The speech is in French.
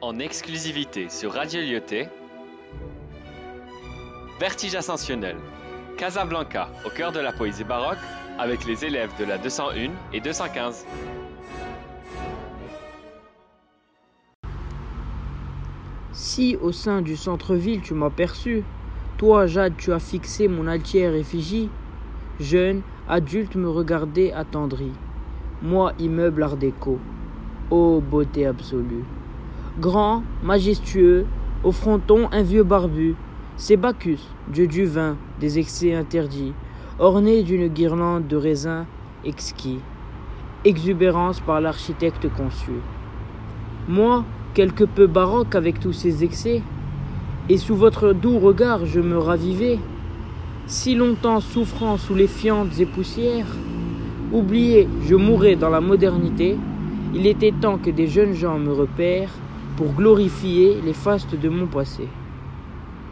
en exclusivité sur Radio Lyoté. Vertige ascensionnel. Casablanca, au cœur de la poésie baroque, avec les élèves de la 201 et 215. Si au sein du centre-ville tu m'as perçu, toi Jade tu as fixé mon altière effigie, jeune, adulte me regardait attendri, moi immeuble art déco, ô beauté absolue. Grand, majestueux, au fronton un vieux barbu, c'est Bacchus, dieu du vin, des excès interdits, orné d'une guirlande de raisins exquis, exubérance par l'architecte conçu. Moi, quelque peu baroque avec tous ces excès, et sous votre doux regard je me ravivais, si longtemps souffrant sous les fientes et poussières, oublié, je mourais dans la modernité, il était temps que des jeunes gens me repèrent pour glorifier les fastes de mon passé.